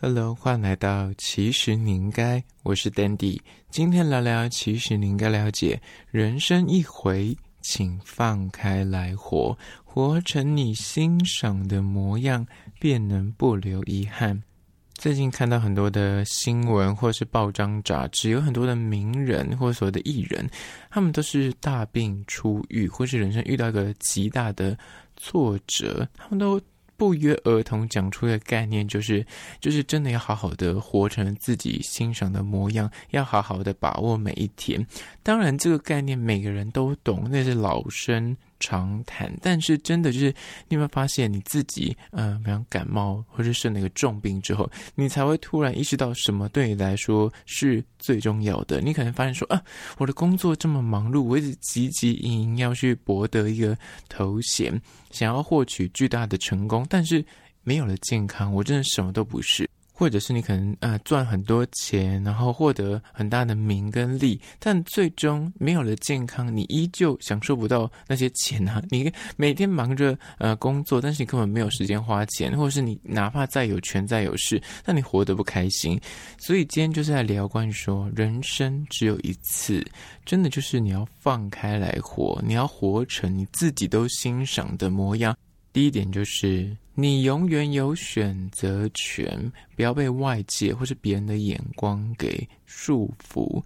Hello，欢迎来到其实你应该，我是 Dandy，今天聊聊其实你应该了解，人生一回，请放开来活，活成你欣赏的模样，便能不留遗憾。最近看到很多的新闻，或是报章杂志，有很多的名人或所谓的艺人，他们都是大病初愈，或是人生遇到一个极大的挫折，他们都。不约而同讲出的概念就是，就是真的要好好的活成自己欣赏的模样，要好好的把握每一天。当然，这个概念每个人都懂，那是老生常谈。但是，真的就是你有没有发现，你自己呃，比方感冒或者生了一个重病之后，你才会突然意识到什么对你来说是最重要的。你可能发现说啊，我的工作这么忙碌，我一直汲汲营营要去博得一个头衔。想要获取巨大的成功，但是没有了健康，我真的什么都不是。或者是你可能呃赚很多钱，然后获得很大的名跟利，但最终没有了健康，你依旧享受不到那些钱啊！你每天忙着呃工作，但是你根本没有时间花钱，或者是你哪怕再有权再有势，但你活得不开心。所以今天就是在聊关于说，人生只有一次，真的就是你要放开来活，你要活成你自己都欣赏的模样。第一点就是，你永远有选择权，不要被外界或是别人的眼光给束缚。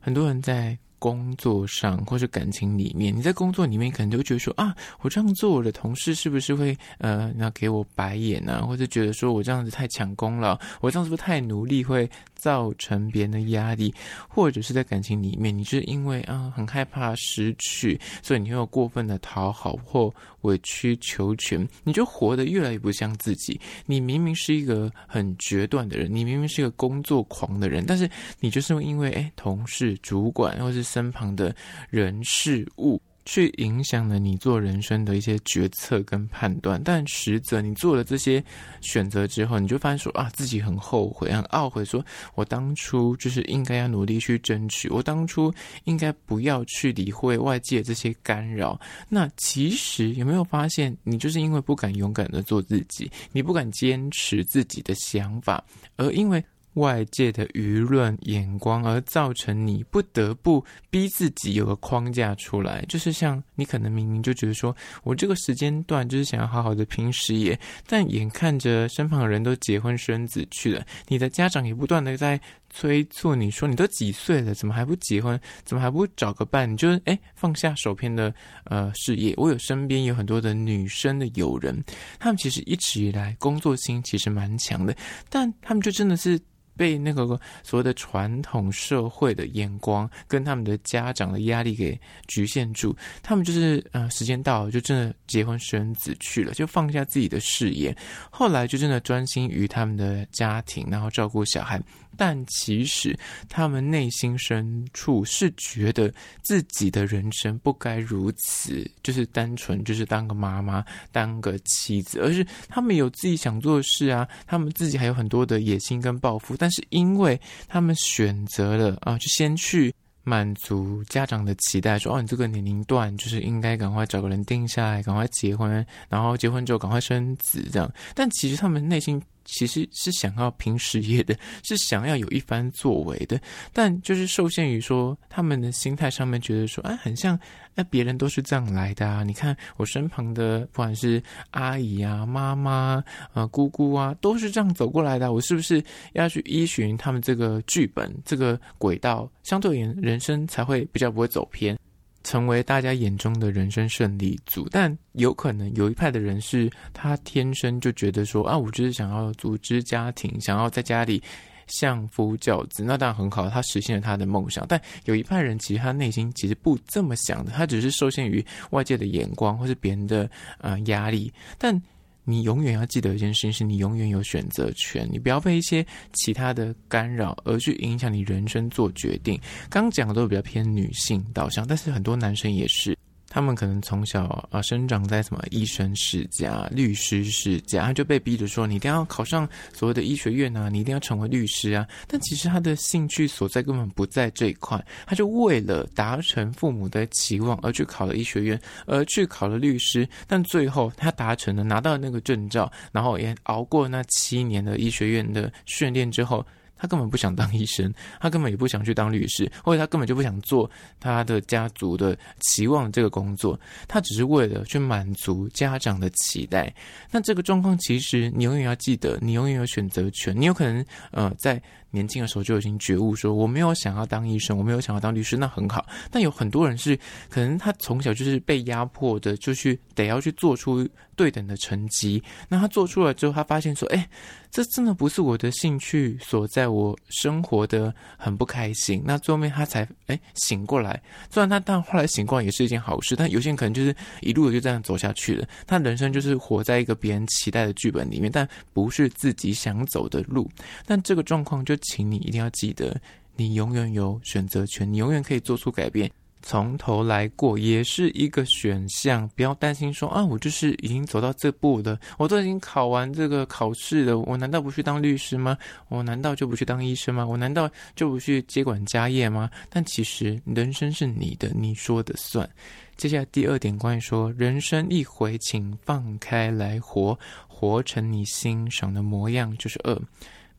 很多人在。工作上或是感情里面，你在工作里面可能就会觉得说啊，我这样做，我的同事是不是会呃，那给我白眼啊？或者觉得说我这样子太抢功了，我这样是不是太努力会造成别人的压力？或者是在感情里面，你是因为啊很害怕失去，所以你会有过分的讨好或委曲求全，你就活得越来越不像自己。你明明是一个很决断的人，你明明是一个工作狂的人，但是你就是因为哎同事、主管或是身旁的人事物，去影响了你做人生的一些决策跟判断。但实则你做了这些选择之后，你就发现说啊，自己很后悔，很懊悔，说我当初就是应该要努力去争取，我当初应该不要去理会外界这些干扰。那其实有没有发现，你就是因为不敢勇敢的做自己，你不敢坚持自己的想法，而因为。外界的舆论眼光，而造成你不得不逼自己有个框架出来，就是像你可能明明就觉得说，我这个时间段就是想要好好的拼事业，但眼看着身旁的人都结婚生子去了，你的家长也不断的在催促你说，你都几岁了，怎么还不结婚？怎么还不找个伴？你就是诶，放下手边的呃事业。我有身边有很多的女生的友人，他们其实一直以来工作心其实蛮强的，但他们就真的是。被那个所谓的传统社会的眼光跟他们的家长的压力给局限住，他们就是呃时间到了就真的结婚生子去了，就放下自己的事业，后来就真的专心于他们的家庭，然后照顾小孩。但其实他们内心深处是觉得自己的人生不该如此，就是单纯就是当个妈妈、当个妻子，而是他们有自己想做的事啊，他们自己还有很多的野心跟抱负。但是因为他们选择了啊，就先去满足家长的期待，说哦，你这个年龄段就是应该赶快找个人定下来，赶快结婚，然后结婚之后赶快生子这样。但其实他们内心。其实是想要拼事业的，是想要有一番作为的，但就是受限于说他们的心态上面，觉得说，哎，很像，那别人都是这样来的啊。你看我身旁的，不管是阿姨啊、妈妈啊、姑姑啊，都是这样走过来的。我是不是要去依循他们这个剧本、这个轨道，相对而言，人生才会比较不会走偏？成为大家眼中的人生胜利组，但有可能有一派的人是，他天生就觉得说啊，我就是想要组织家庭，想要在家里相夫教子，那当然很好，他实现了他的梦想。但有一派人，其实他内心其实不这么想的，他只是受限于外界的眼光或是别人的呃压力，但。你永远要记得一件事情，是你永远有选择权，你不要被一些其他的干扰而去影响你人生做决定。刚讲的都比较偏女性导向，但是很多男生也是。他们可能从小啊生长在什么医生世家、律师世家，他就被逼着说，你一定要考上所谓的医学院啊，你一定要成为律师啊。但其实他的兴趣所在根本不在这一块，他就为了达成父母的期望而去考了医学院，而去考了律师。但最后他达成了，拿到那个证照，然后也熬过那七年的医学院的训练之后。他根本不想当医生，他根本也不想去当律师，或者他根本就不想做他的家族的期望这个工作，他只是为了去满足家长的期待。那这个状况，其实你永远要记得，你永远有选择权。你有可能呃在。年轻的时候就已经觉悟，说我没有想要当医生，我没有想要当律师，那很好。但有很多人是，可能他从小就是被压迫的，就去得要去做出对等的成绩。那他做出来之后，他发现说，哎，这真的不是我的兴趣所在，我生活的很不开心。那最后面他才哎醒过来。虽然他但后来醒过来也是一件好事，但有些人可能就是一路的就这样走下去了。他人生就是活在一个别人期待的剧本里面，但不是自己想走的路。但这个状况就。请你一定要记得，你永远有选择权，你永远可以做出改变，从头来过也是一个选项。不要担心说啊，我就是已经走到这步了，我都已经考完这个考试了，我难道不去当律师吗？我难道就不去当医生吗？我难道就不去接管家业吗？但其实人生是你的，你说的算。接下来第二点，关于说人生一回，请放开来活，活成你欣赏的模样，就是二，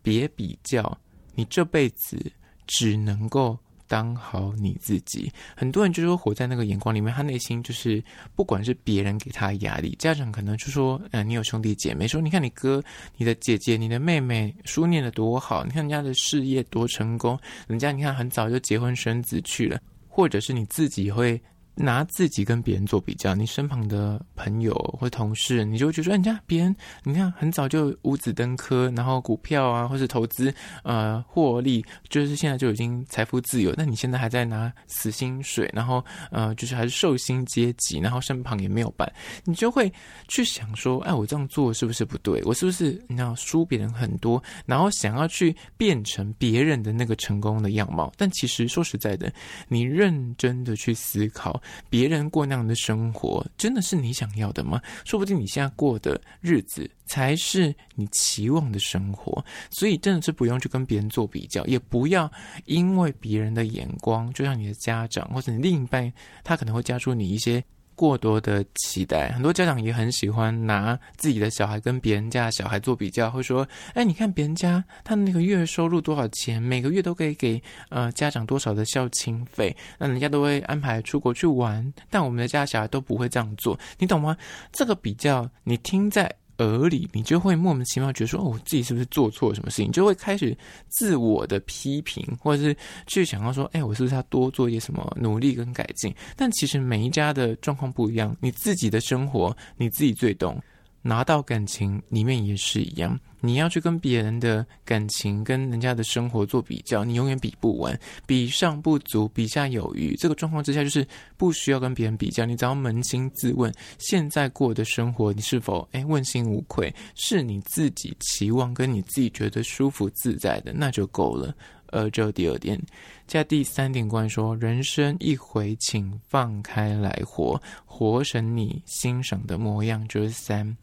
别比较。你这辈子只能够当好你自己。很多人就是说活在那个眼光里面，他内心就是不管是别人给他压力，家长可能就说：“嗯、呃，你有兄弟姐妹，说你看你哥、你的姐姐、你的妹妹书念得多好，你看人家的事业多成功，人家你看很早就结婚生子去了，或者是你自己会。”拿自己跟别人做比较，你身旁的朋友或同事，你就会觉得说，人家别人，你看很早就五子登科，然后股票啊，或是投资，呃，获利，就是现在就已经财富自由。那你现在还在拿死薪水，然后呃，就是还是受薪阶级，然后身旁也没有伴，你就会去想说，哎，我这样做是不是不对？我是不是你要输别人很多？然后想要去变成别人的那个成功的样貌？但其实说实在的，你认真的去思考。别人过那样的生活，真的是你想要的吗？说不定你现在过的日子才是你期望的生活，所以真的是不用去跟别人做比较，也不要因为别人的眼光，就像你的家长或者你另一半，他可能会加出你一些。过多的期待，很多家长也很喜欢拿自己的小孩跟别人家的小孩做比较，会说：“哎，你看别人家他那个月收入多少钱，每个月都可以给呃家长多少的孝亲费，那人家都会安排出国去玩，但我们的家小孩都不会这样做，你懂吗？这个比较，你听在。”而里，你就会莫名其妙觉得说：“哦，我自己是不是做错了什么事情？”就会开始自我的批评，或者是去想要说：“哎，我是不是要多做一些什么努力跟改进？”但其实每一家的状况不一样，你自己的生活你自己最懂。拿到感情里面也是一样，你要去跟别人的感情、跟人家的生活做比较，你永远比不完，比上不足，比下有余。这个状况之下，就是不需要跟别人比较，你只要扪心自问，现在过的生活，你是否诶问心无愧，是你自己期望跟你自己觉得舒服自在的，那就够了。呃，这第二点，加第三点，关于说人生一回，请放开来活，活成你欣赏的模样。就是三，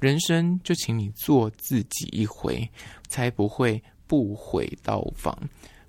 人生就请你做自己一回，才不会不悔到访。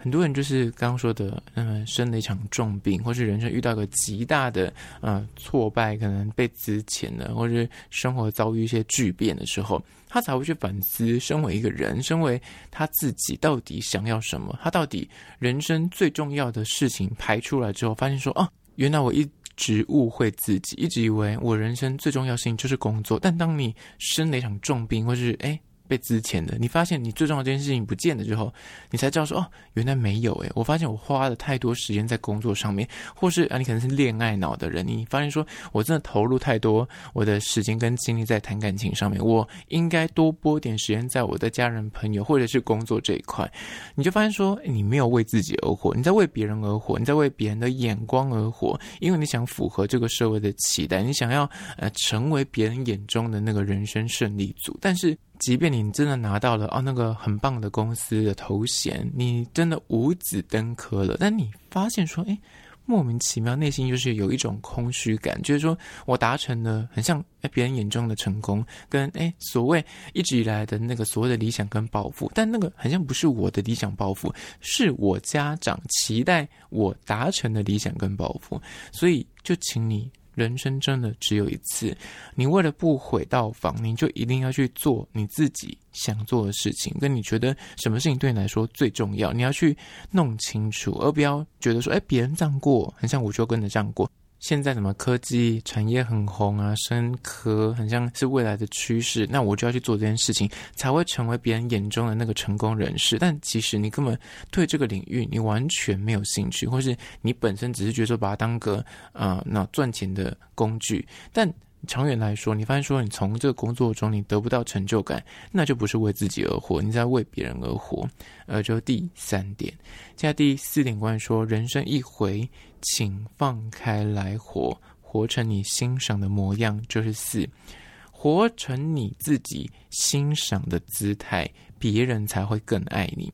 很多人就是刚刚说的，嗯，生了一场重病，或是人生遇到个极大的呃挫败，可能被资遣了，或是生活遭遇一些巨变的时候，他才会去反思，身为一个人，身为他自己到底想要什么？他到底人生最重要的事情排出来之后，发现说，哦，原来我一直误会自己，一直以为我人生最重要的事情就是工作。但当你生了一场重病，或是哎。被资遣的，你发现你最重要这件事情不见了之后，你才知道说哦，原来没有诶。我发现我花了太多时间在工作上面，或是啊，你可能是恋爱脑的人，你发现说我真的投入太多我的时间跟精力在谈感情上面，我应该多拨点时间在我的家人朋友或者是工作这一块。你就发现说，你没有为自己而活，你在为别人而活，你在为别人的眼光而活，因为你想符合这个社会的期待，你想要呃成为别人眼中的那个人生胜利组，但是。即便你真的拿到了哦那个很棒的公司的头衔，你真的五子登科了，但你发现说，诶，莫名其妙，内心就是有一种空虚感，就是说我达成了很像哎别人眼中的成功，跟哎所谓一直以来的那个所谓的理想跟抱负，但那个好像不是我的理想抱负，是我家长期待我达成的理想跟抱负，所以就请你。人生真的只有一次，你为了不毁道访，你就一定要去做你自己想做的事情，跟你觉得什么事情对你来说最重要，你要去弄清楚，而不要觉得说，哎，别人这样过，很像我就跟着这样过。现在什么科技产业很红啊，生科很像是未来的趋势，那我就要去做这件事情，才会成为别人眼中的那个成功人士。但其实你根本对这个领域你完全没有兴趣，或是你本身只是觉得说把它当个啊那赚钱的工具，但。长远来说，你发现说你从这个工作中你得不到成就感，那就不是为自己而活，你在为别人而活。呃，就第三点，现在第四点关于说人生一回，请放开来活，活成你欣赏的模样，就是四，活成你自己欣赏的姿态，别人才会更爱你。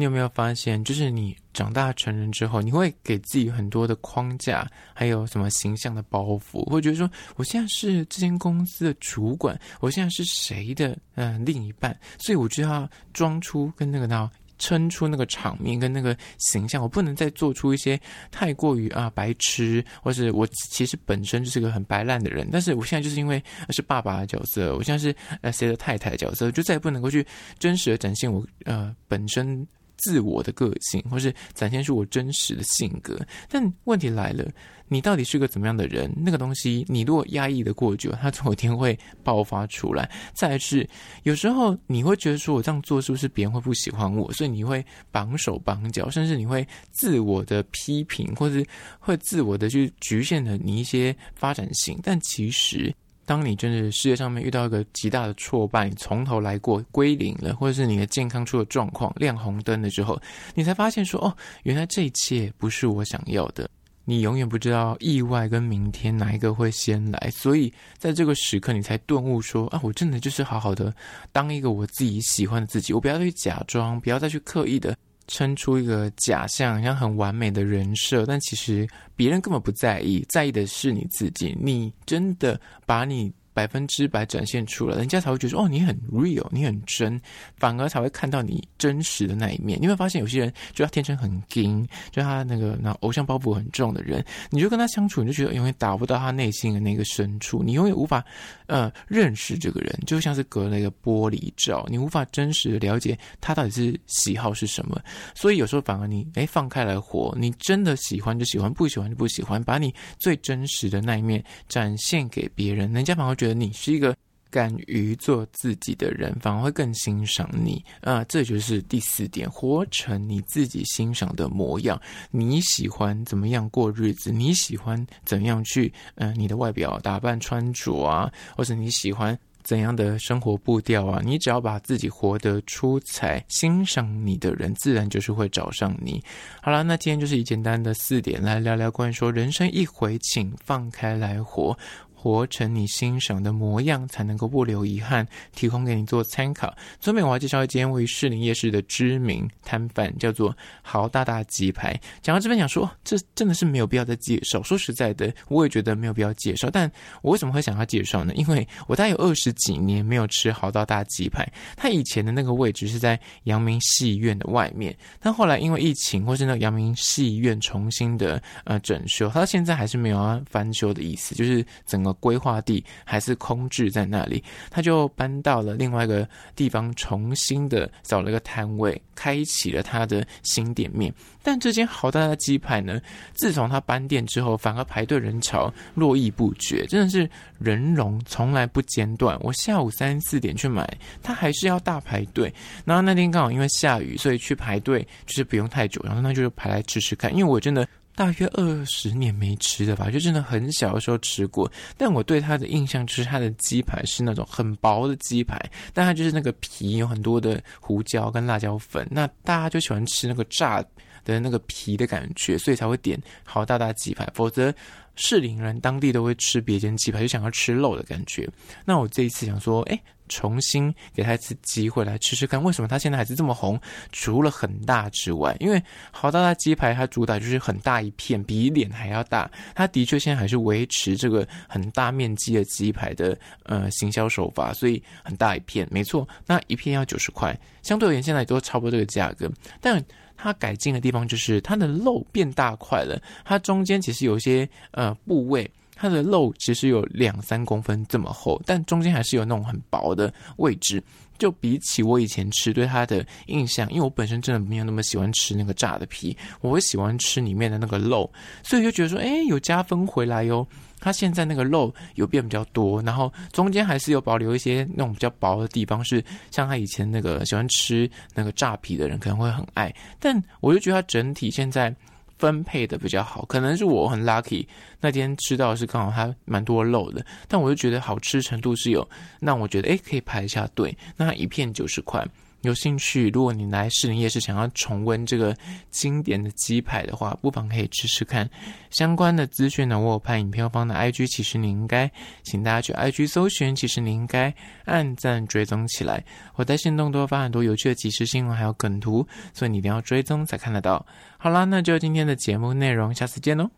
你有没有发现，就是你长大成人之后，你会给自己很多的框架，还有什么形象的包袱，会觉得说，我现在是这间公司的主管，我现在是谁的嗯、另一半，所以我就要装出跟那个呢撑出那个场面跟那个形象，我不能再做出一些太过于啊白痴，或是我其实本身就是个很白烂的人，但是我现在就是因为是爸爸的角色，我现在是呃谁的太太的角色，就再也不能够去真实的展现我呃本身。自我的个性，或是展现出我真实的性格，但问题来了，你到底是个怎么样的人？那个东西，你如果压抑的过久，它总有一天会爆发出来。再来是，有时候你会觉得说，我这样做是不是别人会不喜欢我？所以你会绑手绑脚，甚至你会自我的批评，或是会自我的去局限了你一些发展性。但其实。当你真的世界上面遇到一个极大的挫败，你从头来过归零了，或者是你的健康出了状况，亮红灯了之后，你才发现说，哦，原来这一切不是我想要的。你永远不知道意外跟明天哪一个会先来，所以在这个时刻，你才顿悟说，啊，我真的就是好好的当一个我自己喜欢的自己，我不要去假装，不要再去刻意的。撑出一个假象，像很完美的人设，但其实别人根本不在意，在意的是你自己。你真的把你。百分之百展现出来，人家才会觉得哦，你很 real，你很真，反而才会看到你真实的那一面。你会发现有些人就他天生很硬，就他那个那偶像包袱很重的人，你就跟他相处，你就觉得永远达不到他内心的那个深处，你永远无法呃认识这个人，就像是隔了一个玻璃罩，你无法真实的了解他到底是喜好是什么。所以有时候反而你诶放开来活，你真的喜欢就喜欢，不喜欢就不喜欢，把你最真实的那一面展现给别人，人家反而觉得。你是一个敢于做自己的人，反而会更欣赏你啊！这就是第四点，活成你自己欣赏的模样。你喜欢怎么样过日子？你喜欢怎样去嗯、你的外表打扮穿着啊，或者你喜欢怎样的生活步调啊？你只要把自己活得出彩，欣赏你的人自然就是会找上你。好了，那今天就是以简单的四点来聊聊关于说人生一回，请放开来活。活成你欣赏的模样，才能够不留遗憾。提供给你做参考。最后我要介绍一间位于士林夜市的知名摊贩，叫做豪大大鸡排。讲到这边，想说这真的是没有必要再介绍。说实在的，我也觉得没有必要介绍。但我为什么会想要介绍呢？因为我大概有二十几年没有吃豪大大鸡排。他以前的那个位置是在阳明戏院的外面，但后来因为疫情，或是那个阳明戏院重新的呃整修，他到现在还是没有要翻修的意思，就是整个。规划地还是空置在那里，他就搬到了另外一个地方，重新的找了一个摊位，开启了他的新店面。但这间好大的鸡排呢，自从他搬店之后，反而排队人潮络绎不绝，真的是人龙从来不间断。我下午三四点去买，他还是要大排队。然后那天刚好因为下雨，所以去排队就是不用太久，然后那就排来吃吃看，因为我真的。大约二十年没吃的吧，就真的很小的时候吃过。但我对它的印象就是它的鸡排是那种很薄的鸡排，但它就是那个皮有很多的胡椒跟辣椒粉。那大家就喜欢吃那个炸的那个皮的感觉，所以才会点好大大鸡排。否则士林人当地都会吃别间鸡排，就想要吃肉的感觉。那我这一次想说，哎。重新给他一次机会来吃吃看，为什么他现在还是这么红？除了很大之外，因为好大大鸡排它主打就是很大一片，比脸还要大。它的确现在还是维持这个很大面积的鸡排的呃行销手法，所以很大一片，没错。那一片要九十块，相对而言现在都差不多这个价格，但。它改进的地方就是它的肉变大块了，它中间其实有一些呃部位，它的肉其实有两三公分这么厚，但中间还是有那种很薄的位置。就比起我以前吃对它的印象，因为我本身真的没有那么喜欢吃那个炸的皮，我会喜欢吃里面的那个肉，所以就觉得说，哎，有加分回来哟。它现在那个肉有变比较多，然后中间还是有保留一些那种比较薄的地方，是像他以前那个喜欢吃那个炸皮的人可能会很爱，但我就觉得它整体现在分配的比较好，可能是我很 lucky 那天吃到是刚好它蛮多肉的，但我就觉得好吃程度是有，那我觉得诶可以排一下队，那它一片九十块。有兴趣，如果你来士林夜市想要重温这个经典的鸡排的话，不妨可以吃吃看。相关的资讯呢，我有拍影片放的 IG，其实你应该，请大家去 IG 搜寻，其实你应该按赞追踪起来。我在限动多发很多有趣的即时新闻，还有梗图，所以你一定要追踪才看得到。好啦，那就今天的节目内容，下次见喽。